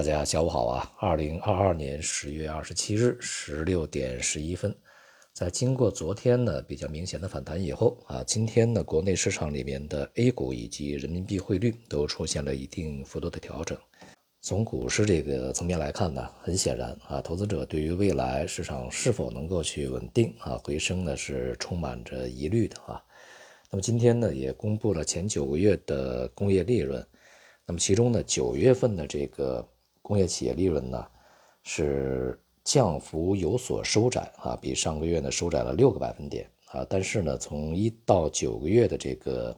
大家下午好啊！二零二二年十月二十七日十六点十一分，在经过昨天呢比较明显的反弹以后啊，今天呢国内市场里面的 A 股以及人民币汇率都出现了一定幅度的调整。从股市这个层面来看呢，很显然啊，投资者对于未来市场是否能够去稳定啊回升呢是充满着疑虑的啊。那么今天呢也公布了前九个月的工业利润，那么其中呢九月份的这个。工业企业利润呢是降幅有所收窄啊，比上个月呢收窄了六个百分点啊。但是呢，从一到九个月的这个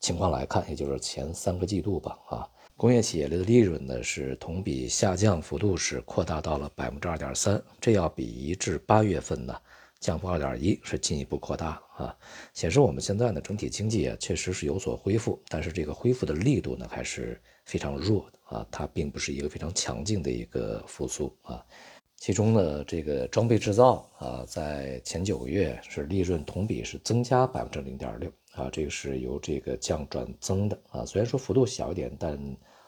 情况来看，也就是前三个季度吧啊，工业企业的利润呢是同比下降幅度是扩大到了百分之二点三，这要比一至八月份呢降幅二点一是进一步扩大啊，显示我们现在呢整体经济啊确实是有所恢复，但是这个恢复的力度呢还是非常弱的。啊，它并不是一个非常强劲的一个复苏啊。其中呢，这个装备制造啊，在前九个月是利润同比是增加百分之零点六啊，这个是由这个降转增的啊。虽然说幅度小一点，但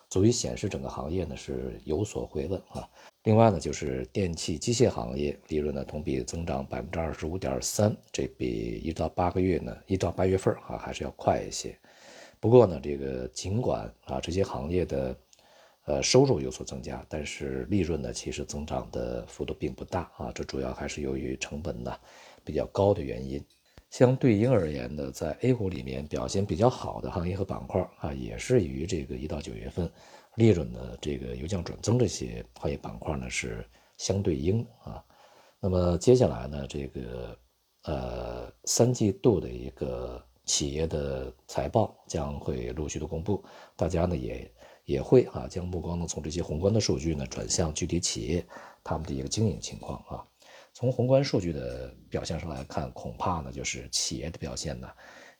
足以显示整个行业呢是有所回稳啊。另外呢，就是电气机械行业利润呢同比增长百分之二十五点三，这比一到八个月呢，一到八月份啊还是要快一些。不过呢，这个尽管啊这些行业的呃，收入有所增加，但是利润呢，其实增长的幅度并不大啊。这主要还是由于成本呢比较高的原因。相对应而言呢，在 A 股里面表现比较好的行业和板块啊，也是与这个一到九月份利润的这个由降转增这些行业板块呢是相对应啊。那么接下来呢，这个呃三季度的一个企业的财报将会陆续的公布，大家呢也。也会啊，将目光呢从这些宏观的数据呢转向具体企业他们的一个经营情况啊。从宏观数据的表现上来看，恐怕呢就是企业的表现呢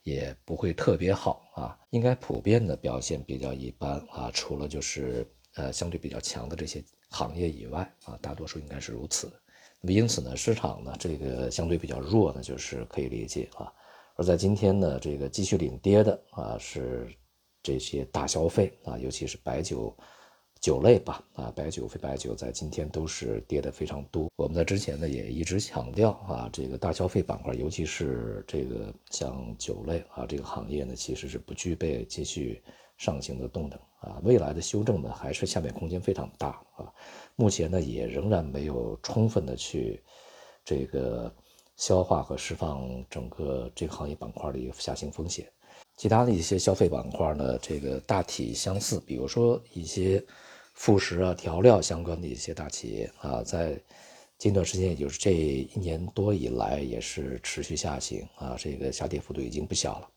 也不会特别好啊，应该普遍的表现比较一般啊。除了就是呃相对比较强的这些行业以外啊，大多数应该是如此。那么因此呢，市场呢这个相对比较弱呢，就是可以理解啊。而在今天呢，这个继续领跌的啊是。这些大消费啊，尤其是白酒酒类吧，啊，白酒、非白酒在今天都是跌的非常多。我们在之前呢也一直强调啊，这个大消费板块，尤其是这个像酒类啊这个行业呢，其实是不具备继续上行的动能啊。未来的修正呢，还是下面空间非常大啊。目前呢，也仍然没有充分的去这个消化和释放整个这个行业板块的一个下行风险。其他的一些消费板块呢，这个大体相似，比如说一些副食啊、调料相关的一些大企业啊，在近段时间，也就是这一年多以来，也是持续下行啊，这个下跌幅度已经不小了。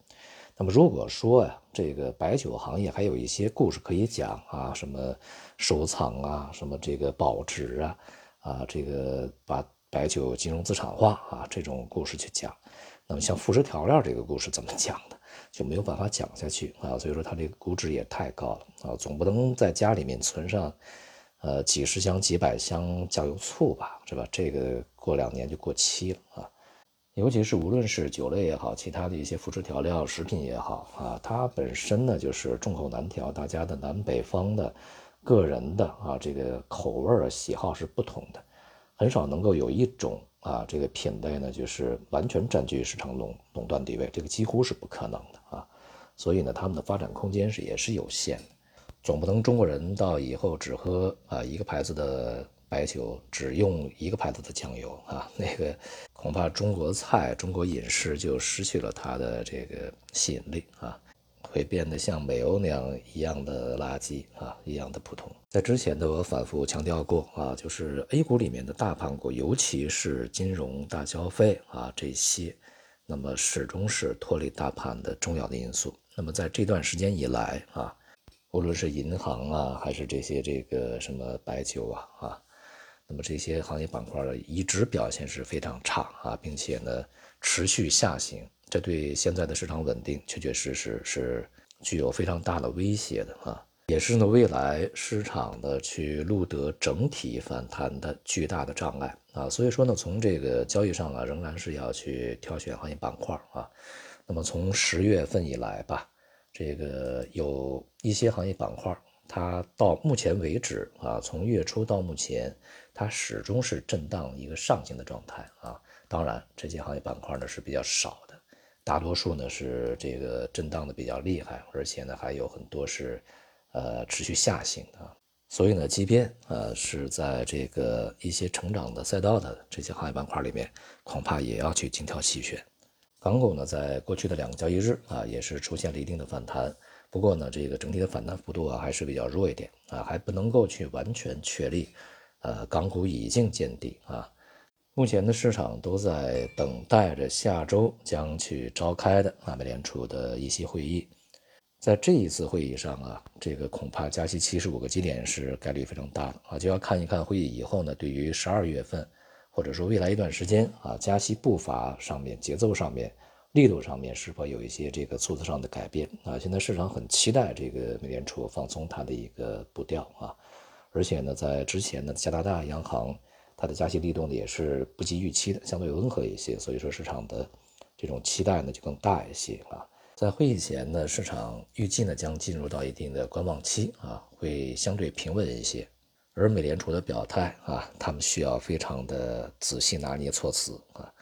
那么如果说呀，这个白酒行业还有一些故事可以讲啊，什么收藏啊，什么这个保值啊，啊，这个把白酒金融资产化啊，这种故事去讲，那么像副食调料这个故事怎么讲的？就没有办法讲下去啊，所以说它这个估值也太高了啊，总不能在家里面存上，呃几十箱几百箱酱油醋吧，是吧？这个过两年就过期了啊。尤其是无论是酒类也好，其他的一些副食调料食品也好啊，它本身呢就是众口难调，大家的南北方的个人的啊这个口味喜好是不同的，很少能够有一种。啊，这个品类呢，就是完全占据市场垄垄断地位，这个几乎是不可能的啊。所以呢，他们的发展空间是也是有限的。总不能中国人到以后只喝啊一个牌子的白酒，只用一个牌子的酱油啊，那个恐怕中国菜、中国饮食就失去了它的这个吸引力啊。会变得像美欧那样一样的垃圾啊，一样的普通。在之前呢，我反复强调过啊，就是 A 股里面的大盘股，尤其是金融、大消费啊这些，那么始终是脱离大盘的重要的因素。那么在这段时间以来啊，无论是银行啊，还是这些这个什么白酒啊啊，那么这些行业板块的一直表现是非常差啊，并且呢持续下行。这对现在的市场稳定确确实实是具有非常大的威胁的啊，也是呢未来市场的去录得整体反弹的巨大的障碍啊。所以说呢，从这个交易上啊，仍然是要去挑选行业板块啊。那么从十月份以来吧，这个有一些行业板块它到目前为止啊，从月初到目前，它始终是震荡一个上行的状态啊。当然，这些行业板块呢是比较少的，大多数呢是这个震荡的比较厉害，而且呢还有很多是呃持续下行的。所以呢，即便呃是在这个一些成长的赛道的这些行业板块里面，恐怕也要去精挑细选。港股呢，在过去的两个交易日啊，也是出现了一定的反弹。不过呢，这个整体的反弹幅度啊，还是比较弱一点啊，还不能够去完全确立，呃，港股已经见底啊。目前的市场都在等待着下周将去召开的啊美联储的议息会议。在这一次会议上啊，这个恐怕加息七十五个基点是概率非常大的啊，就要看一看会议以后呢，对于十二月份或者说未来一段时间啊，加息步伐上面、节奏上面。力度上面是否有一些这个措辞上的改变啊？现在市场很期待这个美联储放松它的一个步调啊，而且呢，在之前呢，加拿大央行它的加息力度呢也是不及预期的，相对温和一些，所以说市场的这种期待呢就更大一些啊。在会议前呢，市场预计呢将进入到一定的观望期啊，会相对平稳一些，而美联储的表态啊，他们需要非常的仔细拿捏措辞啊。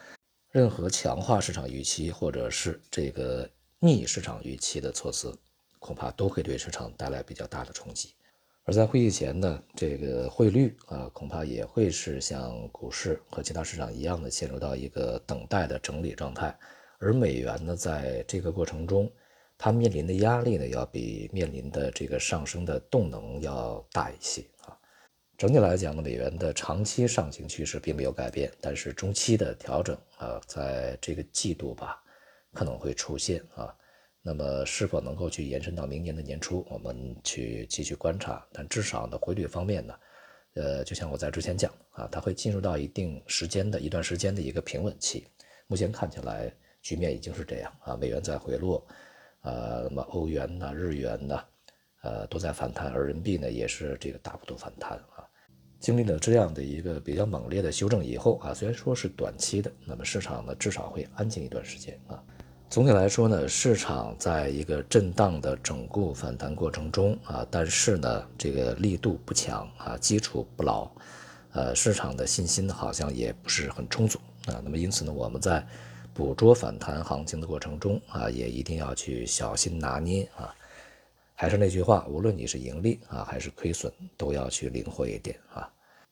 任何强化市场预期或者是这个逆市场预期的措辞，恐怕都会对市场带来比较大的冲击。而在会议前呢，这个汇率啊，恐怕也会是像股市和其他市场一样的陷入到一个等待的整理状态。而美元呢，在这个过程中，它面临的压力呢，要比面临的这个上升的动能要大一些啊。整体来讲呢，美元的长期上行趋势并没有改变，但是中期的调整啊，在这个季度吧可能会出现啊。那么是否能够去延伸到明年的年初，我们去继续观察。但至少呢，汇率方面呢，呃，就像我在之前讲啊，它会进入到一定时间的一段时间的一个平稳期。目前看起来局面已经是这样啊，美元在回落，呃，那么欧元呐、日元呢，呃，都在反弹，而人民币呢也是这个大幅度反弹啊。经历了这样的一个比较猛烈的修正以后啊，虽然说是短期的，那么市场呢至少会安静一段时间啊。总体来说呢，市场在一个震荡的整固反弹过程中啊，但是呢这个力度不强啊，基础不牢，呃，市场的信心好像也不是很充足啊。那么因此呢，我们在捕捉反弹行情的过程中啊，也一定要去小心拿捏啊。还是那句话，无论你是盈利啊还是亏损，都要去灵活一点啊，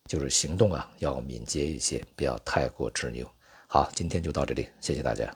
就是行动啊要敏捷一些，不要太过执拗。好，今天就到这里，谢谢大家。